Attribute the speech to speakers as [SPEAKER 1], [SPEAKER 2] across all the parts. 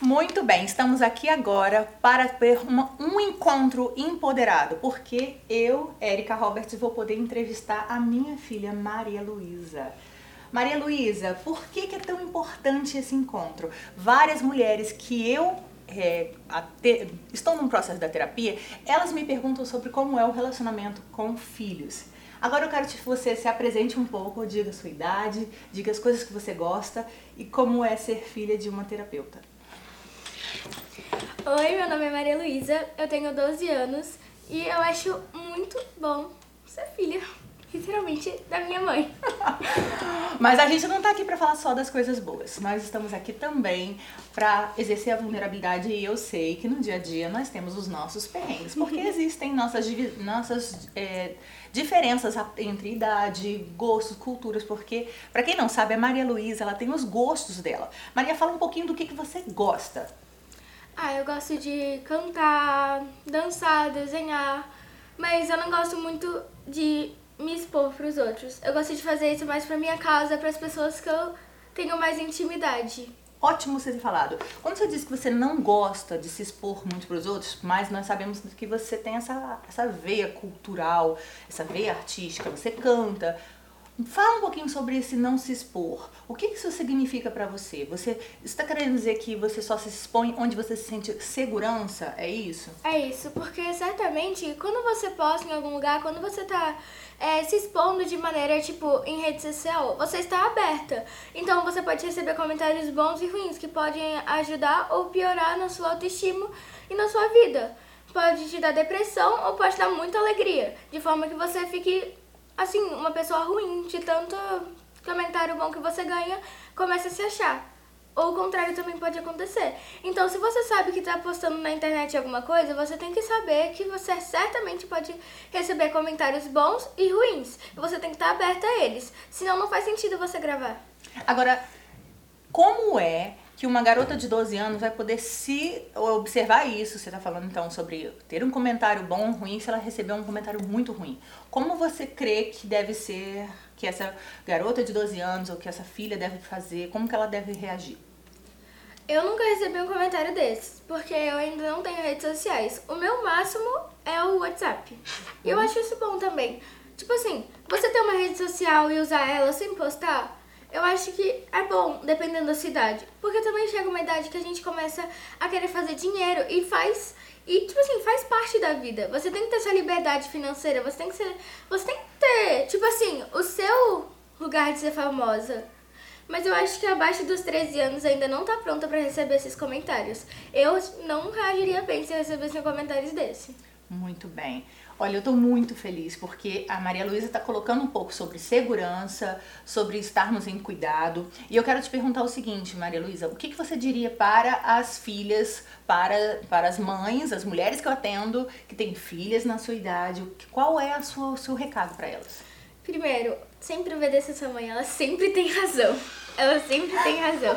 [SPEAKER 1] Muito bem, estamos aqui agora para ter uma- um encontro empoderado, porque eu, Érica Roberts, vou poder entrevistar a minha filha Maria Luísa. Maria Luísa, por que, que é tão importante esse encontro? Várias mulheres que eu é, ate- estão num processo da terapia, elas me perguntam sobre como é o relacionamento com filhos. Agora eu quero que você se apresente um pouco, diga a sua idade, diga as coisas que você gosta e como é ser filha de uma terapeuta.
[SPEAKER 2] Oi, meu nome é Maria Luísa, eu tenho 12 anos e eu acho muito bom ser filha, literalmente, da minha mãe.
[SPEAKER 1] Mas a gente não tá aqui pra falar só das coisas boas. Nós estamos aqui também pra exercer a vulnerabilidade e eu sei que no dia a dia nós temos os nossos perrengues, porque existem nossas, nossas é, diferenças entre idade, gostos, culturas, porque pra quem não sabe, a Maria Luísa, ela tem os gostos dela. Maria, fala um pouquinho do que, que você gosta.
[SPEAKER 2] Ah, eu gosto de cantar, dançar, desenhar, mas eu não gosto muito de me expor pros outros. Eu gosto de fazer isso mais pra minha casa, pras pessoas que eu tenho mais intimidade.
[SPEAKER 1] Ótimo você ter falado. Quando você diz que você não gosta de se expor muito para os outros, mas nós sabemos que você tem essa, essa veia cultural, essa veia artística, você canta. Fala um pouquinho sobre esse não se expor. O que isso significa para você? Você está querendo dizer que você só se expõe onde você se sente segurança? É isso?
[SPEAKER 2] É isso, porque certamente quando você posta em algum lugar, quando você tá é, se expondo de maneira, tipo, em rede social, você está aberta. Então você pode receber comentários bons e ruins que podem ajudar ou piorar na sua autoestima e na sua vida. Pode te dar depressão ou pode dar muita alegria, de forma que você fique, assim, uma pessoa ruim, de tanto comentário bom que você ganha, começa a se achar. Ou o contrário também pode acontecer. Então, se você sabe que está postando na internet alguma coisa, você tem que saber que você certamente pode receber comentários bons e ruins. E você tem que estar aberta a eles. Senão, não faz sentido você gravar.
[SPEAKER 1] Agora, como é que uma garota de 12 anos vai poder se observar isso? Você está falando então sobre ter um comentário bom ou ruim se ela receber um comentário muito ruim. Como você crê que deve ser, que essa garota de 12 anos ou que essa filha deve fazer? Como que ela deve reagir?
[SPEAKER 2] Eu nunca recebi um comentário desses, porque eu ainda não tenho redes sociais. O meu máximo é o WhatsApp. E eu acho isso bom também. Tipo assim, você ter uma rede social e usar ela sem postar, eu acho que é bom, dependendo da cidade. Porque também chega uma idade que a gente começa a querer fazer dinheiro e faz. E, tipo assim, faz parte da vida. Você tem que ter sua liberdade financeira, você tem que ser. Você tem que ter, tipo assim, o seu lugar de ser famosa. Mas eu acho que abaixo dos 13 anos ainda não tá pronta pra receber esses comentários. Eu não reagiria bem se eu recebesse um comentário desse.
[SPEAKER 1] Muito bem. Olha, eu tô muito feliz porque a Maria Luísa tá colocando um pouco sobre segurança, sobre estarmos em cuidado. E eu quero te perguntar o seguinte, Maria Luísa, o que, que você diria para as filhas, para, para as mães, as mulheres que eu atendo, que têm filhas na sua idade? Qual é sua, o seu recado para elas?
[SPEAKER 2] Primeiro, sempre obedeça a sua mãe, ela sempre tem razão. Ela sempre tem razão.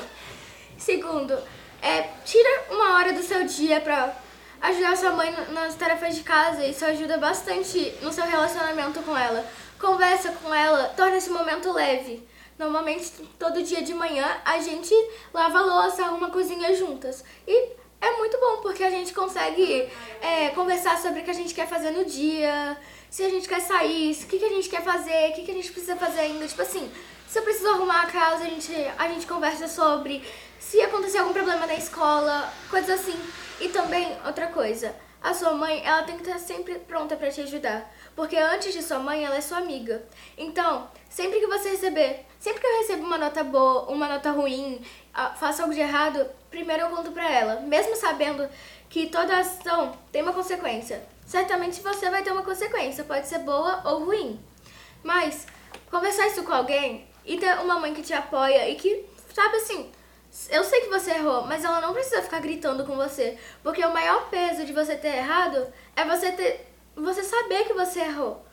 [SPEAKER 2] Segundo, é, tira uma hora do seu dia pra ajudar sua mãe nas tarefas de casa. Isso ajuda bastante no seu relacionamento com ela. Conversa com ela, torna esse momento leve. Normalmente, todo dia de manhã, a gente lava a louça, arruma a cozinha juntas. E é muito bom, porque a gente consegue é, conversar sobre o que a gente quer fazer no dia, se a gente quer sair, o que, que a gente quer fazer, o que, que a gente precisa fazer ainda. Tipo assim, se eu preciso arrumar a casa, a gente, a gente conversa sobre. Se acontecer algum problema na escola, coisas assim. E também, outra coisa, a sua mãe, ela tem que estar sempre pronta pra te ajudar. Porque antes de sua mãe, ela é sua amiga. Então, sempre que você receber, sempre que eu recebo uma nota boa, uma nota ruim, faço algo de errado, primeiro eu conto pra ela. Mesmo sabendo que toda ação tem uma consequência. Certamente você vai ter uma consequência, pode ser boa ou ruim. Mas, conversar isso com alguém e ter uma mãe que te apoia e que, sabe assim, eu sei que você errou, mas ela não precisa ficar gritando com você. Porque o maior peso de você ter errado é você ter. você saber que você errou.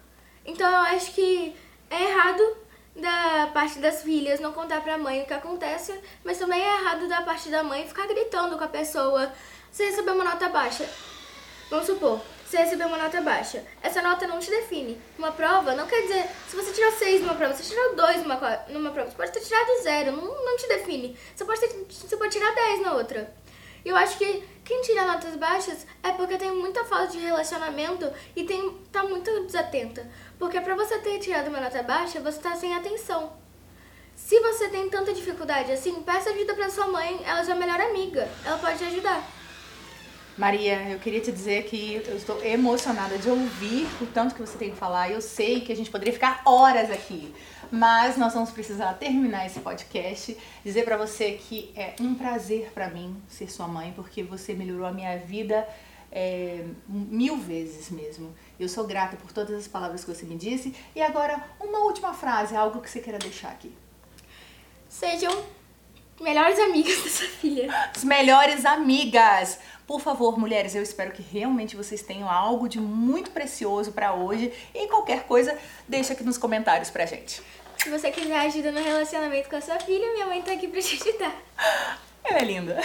[SPEAKER 2] Então eu acho que é errado da parte das filhas não contar pra mãe o que acontece, mas também é errado da parte da mãe ficar gritando com a pessoa. Você recebeu uma nota baixa. Vamos supor, você recebeu uma nota baixa. Essa nota não te define. Uma prova não quer dizer, se você tirou 6 numa prova, você tirou 2 numa, numa prova, você pode ter tirado 0, não, não te define. Você pode, ter, você pode tirar 10 na outra. E eu acho que quem tira notas baixas é porque tem muita falta de relacionamento e tem, tá muito desatenta. Porque pra você ter tirado uma nota baixa, você tá sem atenção. Se você tem tanta dificuldade assim, peça ajuda pra sua mãe, ela é sua melhor amiga. Ela pode te ajudar.
[SPEAKER 1] Maria, eu queria te dizer que eu estou emocionada de ouvir o tanto que você tem que falar. Eu sei que a gente poderia ficar horas aqui, mas nós vamos precisar terminar esse podcast. Dizer para você que é um prazer para mim ser sua mãe, porque você melhorou a minha vida é, mil vezes mesmo. Eu sou grata por todas as palavras que você me disse. E agora, uma última frase, algo que você queira deixar aqui.
[SPEAKER 2] Sejam melhores amigas dessa filha.
[SPEAKER 1] As melhores amigas! Por favor, mulheres, eu espero que realmente vocês tenham algo de muito precioso para hoje. E qualquer coisa, deixa aqui nos comentários pra gente.
[SPEAKER 2] Se você quiser ajuda no relacionamento com a sua filha, minha mãe tá aqui pra te ajudar.
[SPEAKER 1] Ela é linda.